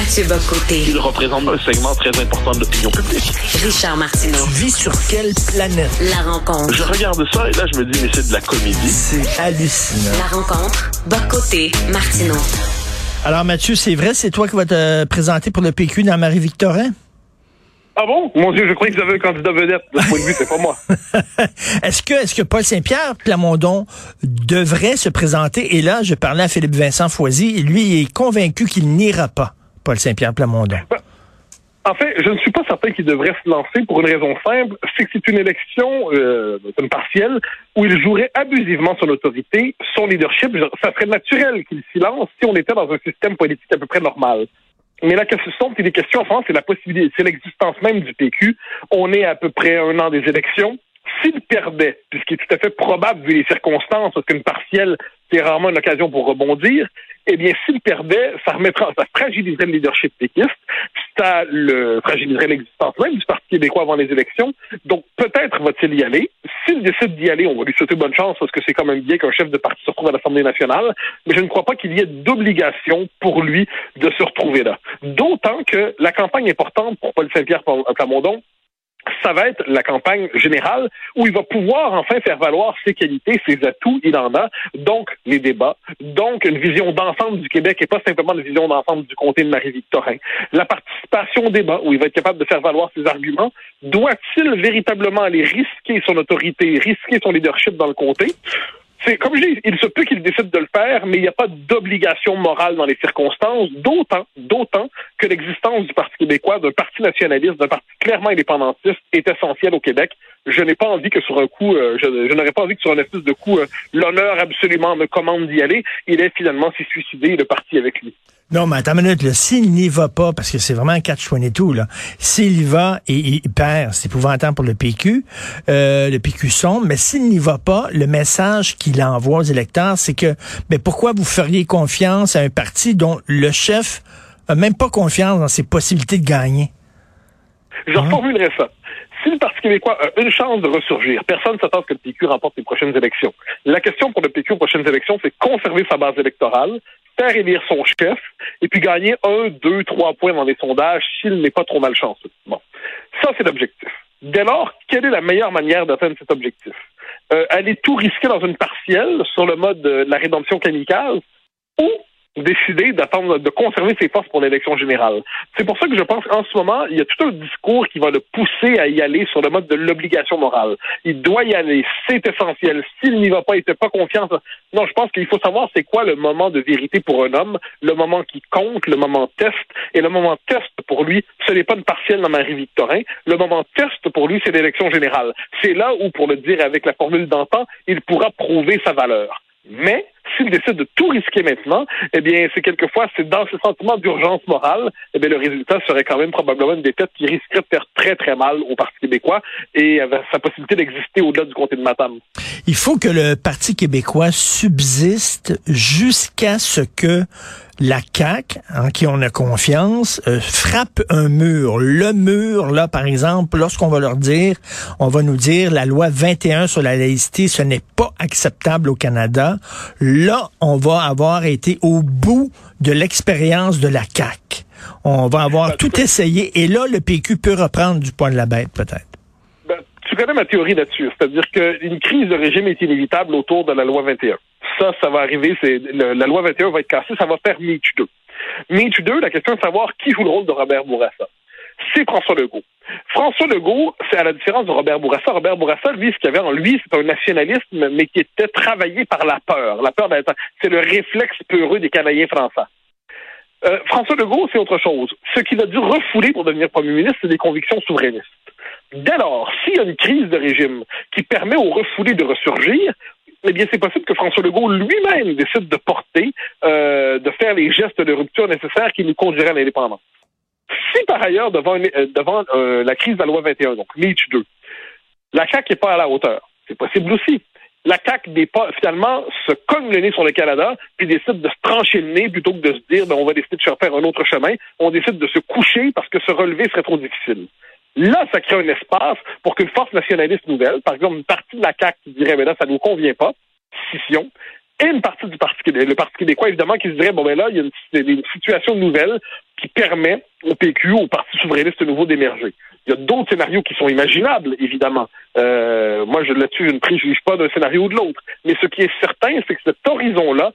Mathieu Bocoté. Il représente un segment très important de l'opinion publique. Richard Martineau. Tu vis sur quelle planète? La rencontre. Je regarde ça et là, je me dis, mais c'est de la comédie. C'est hallucinant. La rencontre. Bocoté. Martineau. Alors, Mathieu, c'est vrai, c'est toi qui vas te présenter pour le PQ dans Marie-Victorin? Ah bon? Mon Dieu, je croyais que vous avez un candidat vedette. De ce point de vue, c'est pas moi. est-ce que, est-ce que Paul Saint-Pierre Plamondon devrait se présenter? Et là, je parlais à Philippe Vincent Foisy, et lui il est convaincu qu'il n'ira pas, Paul Saint-Pierre Plamondon. En fait, je ne suis pas certain qu'il devrait se lancer pour une raison simple, c'est que c'est une élection, euh, une partielle, où il jouerait abusivement son autorité, son leadership. Ça serait naturel qu'il s'y lance si on était dans un système politique à peu près normal. Mais la question, c'est des questions en France, c'est la possibilité, c'est l'existence même du PQ. On est à peu près un an des élections. S'il perdait, puisqu'il est tout à fait probable vu les circonstances, qu'une partielle, c'est rarement une occasion pour rebondir, eh bien, s'il perdait, ça remettra, ça fragiliserait le leadership péquiste, ça le fragiliserait l'existence même du Parti québécois avant les élections. Donc, peut-être va-t-il y aller. S'il décide d'y aller, on va lui souhaiter bonne chance parce que c'est quand même bien qu'un chef de parti se retrouve à l'Assemblée nationale. Mais je ne crois pas qu'il y ait d'obligation pour lui de se retrouver là. D'autant que la campagne importante pour Paul Saint-Pierre Plamondon, ça va être la campagne générale où il va pouvoir enfin faire valoir ses qualités, ses atouts, il en a, donc les débats, donc une vision d'ensemble du Québec et pas simplement une vision d'ensemble du comté de Marie-Victorin. La participation au débat où il va être capable de faire valoir ses arguments, doit-il véritablement aller risquer son autorité, risquer son leadership dans le comté? C'est comme je dis, il se peut qu'il décide de le faire, mais il n'y a pas d'obligation morale dans les circonstances, d'autant, d'autant que l'existence du Parti québécois, d'un parti nationaliste, d'un parti clairement indépendantiste, est essentielle au Québec. Je n'ai pas envie que sur un coup, euh, je, n'aurais pas envie que sur un espèce de coup, euh, l'honneur absolument me commande d'y aller. Il est finalement s'y suicidé et le parti avec lui. Non, mais attends une minute, s'il n'y va pas, parce que c'est vraiment un catch tout là, s'il y va et il perd, c'est épouvantable pour le PQ, euh, le PQ sombre, mais s'il n'y va pas, le message qu'il envoie aux électeurs, c'est que, mais pourquoi vous feriez confiance à un parti dont le chef a même pas confiance dans ses possibilités de gagner? Je hein? reformulerai ça. Si le Parti québécois a une chance de ressurgir, personne ne s'attend que le PQ remporte les prochaines élections. La question pour le PQ aux prochaines élections, c'est conserver sa base électorale, faire élire son chef et puis gagner un, deux, trois points dans les sondages s'il n'est pas trop malchanceux. Bon, ça c'est l'objectif. Dès lors, quelle est la meilleure manière d'atteindre cet objectif? Euh, Aller tout risquer dans une partielle sur le mode de la rédemption kamikaze ou décider d'attendre, de conserver ses forces pour l'élection générale. C'est pour ça que je pense qu'en ce moment, il y a tout un discours qui va le pousser à y aller sur le mode de l'obligation morale. Il doit y aller, c'est essentiel. S'il n'y va pas, il ne fait pas confiance. Non, je pense qu'il faut savoir c'est quoi le moment de vérité pour un homme, le moment qui compte, le moment test. Et le moment test pour lui, ce n'est pas une partielle dans Marie-Victorin. Le moment test pour lui, c'est l'élection générale. C'est là où, pour le dire avec la formule d'antan, il pourra prouver sa valeur. Mais s'il décide de tout risquer maintenant, eh bien, c'est quelquefois, c'est dans ce sentiment d'urgence morale, eh bien, le résultat serait quand même probablement une défaite qui risquerait de faire très, très mal au Parti québécois et avec sa possibilité d'exister au-delà du comté de Matam. Il faut que le Parti québécois subsiste jusqu'à ce que la CAQ, en qui on a confiance, euh, frappe un mur. Le mur, là, par exemple, lorsqu'on va leur dire, on va nous dire, la loi 21 sur la laïcité, ce n'est pas acceptable au Canada. Là, on va avoir été au bout de l'expérience de la CAQ. On va avoir ben, tout essayé. Et là, le PQ peut reprendre du poil de la bête, peut-être. Ben, tu connais ma théorie là-dessus. C'est-à-dire qu'une crise de régime est inévitable autour de la loi 21 ça, ça va arriver. C'est la loi 21 va être cassée, ça va faire Meach 2. Meach 2, la question est de savoir qui joue le rôle de Robert Bourassa. C'est François Legault. François Legault, c'est à la différence de Robert Bourassa. Robert Bourassa, lui, ce qu'il avait en lui, c'est un nationalisme, mais qui était travaillé par la peur. La peur d'être, c'est le réflexe peureux des Canadiens français. Euh, François Legault, c'est autre chose. Ce qu'il a dû refouler pour devenir premier ministre, c'est des convictions souverainistes. Dès lors, s'il y a une crise de régime qui permet aux refoulés de ressurgir, eh bien, c'est possible que François Legault lui-même décide de porter, euh, de faire les gestes de rupture nécessaires qui nous conduiraient à l'indépendance. Si par ailleurs, devant, euh, euh, la crise de la loi 21, donc Nietzsche 2, la CAQ n'est pas à la hauteur, c'est possible aussi. La CAQ n'est pas, finalement, se cogne le nez sur le Canada, puis décide de se trancher le nez plutôt que de se dire, ben, on va décider de faire un autre chemin. On décide de se coucher parce que se relever serait trop difficile. Là, ça crée un espace pour qu'une force nationaliste nouvelle, par exemple une partie de la CAQ qui dirait, mais là, ça ne nous convient pas, scission, et une partie du Parti québécois, le Parti québécois, évidemment, qui se dirait, bon, ben là, il y a une, situation nouvelle, qui permet au PQ, au Parti souverainiste nouveau d'émerger. Il y a d'autres scénarios qui sont imaginables, évidemment. Euh, moi, je, là-dessus, je ne préjuge pas d'un scénario ou de l'autre. Mais ce qui est certain, c'est que cet horizon-là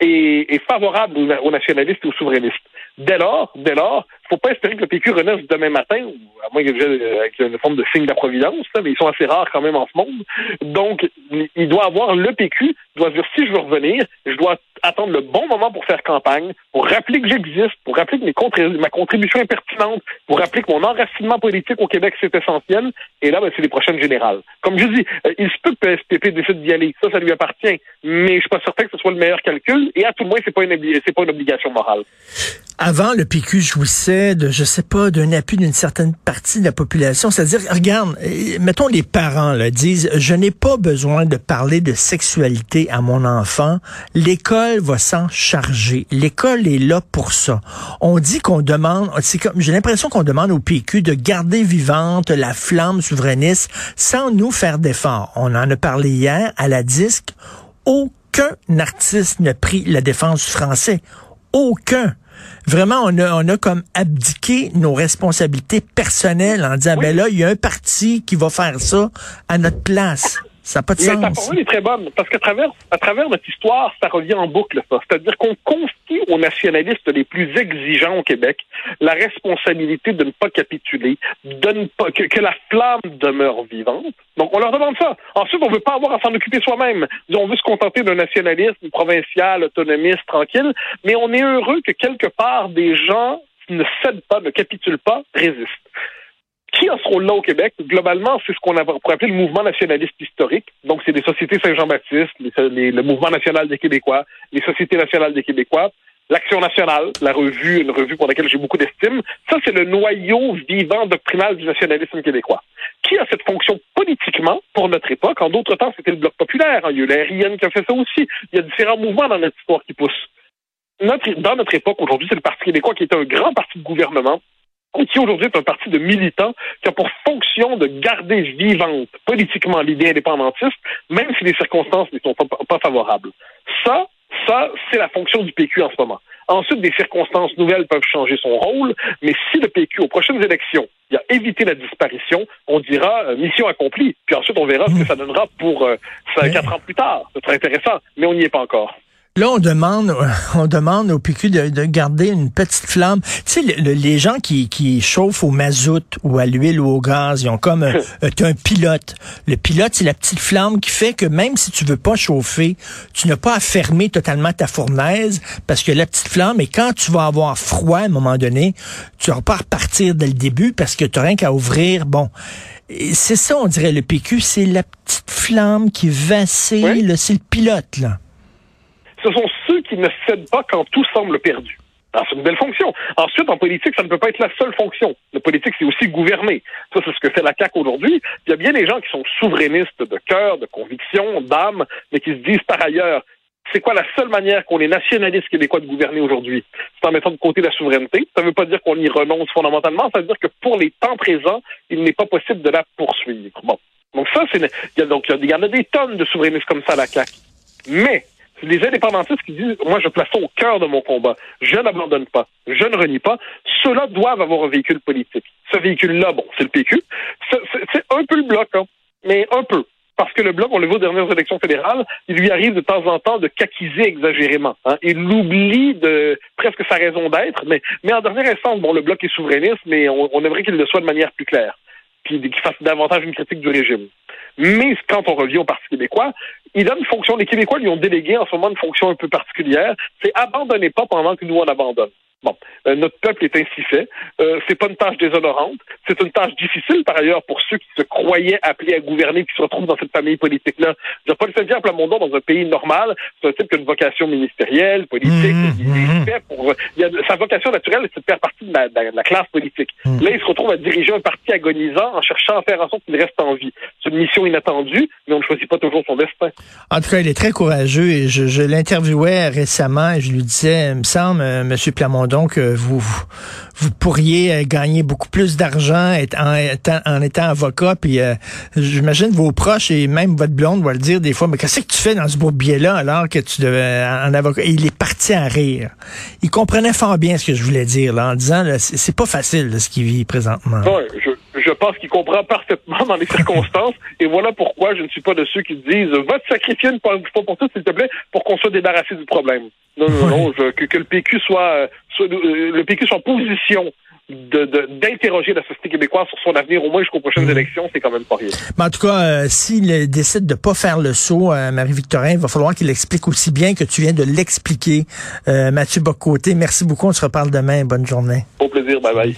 est, est favorable aux, nationalistes et aux souverainistes. Dès lors, dès lors, faut pas espérer que le PQ renaisse demain matin, à moins qu'il y ait une forme de signe de la providence, mais ils sont assez rares quand même en ce monde. Donc, il doit avoir le PQ, doit dire si je veux revenir, je dois attendre le bon moment pour faire campagne, pour rappeler que j'existe, pour rappeler que mes contrib ma contribution est pertinente, pour rappeler que mon enracinement politique au Québec, c'est essentiel. Et là, ben, c'est les prochaines générales. Comme je dis, euh, il se peut que le PSPP décide d'y aller. Ça, ça lui appartient. Mais je suis pas certain que ce soit le meilleur calcul. Et à tout le moins, c'est pas c'est pas une obligation morale. Avant, le PQ jouissait de, je sais pas, d'un appui d'une certaine partie de la population. C'est-à-dire, regarde, euh, mettons les parents là, disent, je n'ai pas besoin de parler de sexualité à mon enfant. L'école va s'en charger. L'école est là pour ça. On dit qu'on demande, c'est comme, j'ai l'impression qu'on demande au PQ de garder vivante la flamme souverainiste sans nous faire d'efforts. On en a parlé hier à la disque. Aucun artiste n'a pris la défense du français. Aucun. Vraiment, on a, on a comme abdiqué nos responsabilités personnelles en disant, oui. ben là, il y a un parti qui va faire ça à notre place. Ça n'a pas de Mais sens. ta parole est très bonne, parce qu'à travers, à travers notre histoire, ça revient en boucle, ça. C'est-à-dire qu'on confie aux nationalistes les plus exigeants au Québec la responsabilité de ne pas capituler, de ne pas, que, que la flamme demeure vivante. Donc, on leur demande ça. Ensuite, on veut pas avoir à s'en occuper soi-même. On veut se contenter d'un nationalisme provincial, autonomiste, tranquille, mais on est heureux que quelque part, des gens qui ne cèdent pas, ne capitulent pas, résistent. Qui a ce rôle-là au Québec? Globalement, c'est ce qu'on pourrait appeler le mouvement nationaliste historique. Donc, c'est des sociétés Saint-Jean-Baptiste, le mouvement national des Québécois, les sociétés nationales des Québécois, l'Action nationale, la revue, une revue pour laquelle j'ai beaucoup d'estime. Ça, c'est le noyau vivant doctrinal du nationalisme québécois. Qui a cette fonction politiquement pour notre époque? En d'autres temps, c'était le Bloc populaire. Il y a eu qui a fait ça aussi. Il y a différents mouvements dans notre histoire qui poussent. Dans notre époque, aujourd'hui, c'est le Parti québécois qui est un grand parti de gouvernement qui aujourd'hui est un parti de militants qui a pour fonction de garder vivante politiquement l'idée indépendantiste, même si les circonstances ne sont pas, pas favorables. Ça, ça, c'est la fonction du PQ en ce moment. Ensuite, des circonstances nouvelles peuvent changer son rôle, mais si le PQ, aux prochaines élections, il a évité la disparition, on dira euh, mission accomplie. Puis ensuite, on verra ce que ça donnera pour euh, quatre ans plus tard. Ce sera intéressant, mais on n'y est pas encore. Là, on demande, on demande au PQ de, de garder une petite flamme. Tu sais, le, le, les gens qui, qui chauffent au mazout ou à l'huile ou au gaz, ils ont comme un, un pilote. Le pilote, c'est la petite flamme qui fait que même si tu veux pas chauffer, tu n'as pas à fermer totalement ta fournaise parce que la petite flamme, et quand tu vas avoir froid à un moment donné, tu vas pas repartir dès le début parce que tu n'as rien qu'à ouvrir. Bon. C'est ça, on dirait, le PQ, c'est la petite flamme qui vacille, oui. c'est le pilote, là ce sont ceux qui ne cèdent pas quand tout semble perdu. Ah, c'est une belle fonction. Ensuite, en politique, ça ne peut pas être la seule fonction. La politique, c'est aussi gouverner. Ça, c'est ce que fait la CAQ aujourd'hui. Il y a bien des gens qui sont souverainistes de cœur, de conviction, d'âme, mais qui se disent par ailleurs, c'est quoi la seule manière qu'on est nationaliste québécois de gouverner aujourd'hui? C'est en mettant de côté la souveraineté. Ça ne veut pas dire qu'on y renonce fondamentalement. Ça veut dire que pour les temps présents, il n'est pas possible de la poursuivre. Bon. Donc ça, c'est, il y a donc, il y en a des tonnes de souverainistes comme ça à la CAQ. Mais, les indépendantistes qui disent moi je place ça au cœur de mon combat, je n'abandonne pas, je ne renie pas, ceux-là doivent avoir un véhicule politique. Ce véhicule-là, bon, c'est le PQ, c'est un peu le bloc, hein, mais un peu. Parce que le bloc, on le voit aux dernières élections fédérales, il lui arrive de temps en temps de caquiser exagérément. Hein. Il oublie de presque sa raison d'être, mais, en dernière instance, bon, le bloc est souverainiste, mais on, on aimerait qu'il le soit de manière plus claire, puis qu'il fasse davantage une critique du régime. Mais quand on revient au Parti québécois, il a une fonction. Les Québécois lui ont délégué en ce moment une fonction un peu particulière. C'est abandonnez pas pendant que nous on abandonne. Bon, euh, notre peuple est ainsi fait. Euh, c'est pas une tâche déshonorante. C'est une tâche difficile, par ailleurs, pour ceux qui se croyaient appelés à gouverner, qui se retrouvent dans cette famille politique-là. Le Saint-Pierre Plamondon dans un pays normal. C'est un type qui a une vocation ministérielle, politique. Mmh, il mmh. fait pour. Il a, sa vocation naturelle, c'est de faire partie de la, de la classe politique. Mmh. Là, il se retrouve à diriger un parti agonisant en cherchant à faire en sorte qu'il reste en vie. C'est une mission inattendue, mais on ne choisit pas toujours son destin. En tout cas, il est très courageux et je, je l'interviewais récemment et je lui disais, il me semble, euh, Monsieur Plamondon euh, vous, vous pourriez euh, gagner beaucoup plus d'argent en étant, en étant avocat. Puis euh, j'imagine vos proches et même votre blonde vont le dire des fois, mais qu'est-ce que tu fais dans ce bourbier-là alors que tu devais en avocat? Et il est parti à rire. Il comprenait fort bien ce que je voulais dire là, en disant là, c'est pas facile ce qu'il vit présentement. Ouais, je pense qu'il comprend parfaitement dans les circonstances. et voilà pourquoi je ne suis pas de ceux qui disent va te sacrifier une fois pour toutes, s'il te plaît, pour qu'on soit débarrassé du problème. Non, non, non, je, que, que, le PQ soit, soit le PQ soit en position d'interroger de, la société québécoise sur son avenir au moins jusqu'aux prochaines élections, c'est quand même pas rien. Mais en tout cas, euh, s'il décide de pas faire le saut, euh, Marie-Victorin, il va falloir qu'il explique aussi bien que tu viens de l'expliquer. Euh, Mathieu Bocoté, merci beaucoup. On se reparle demain. Bonne journée. Au plaisir. Bye bye.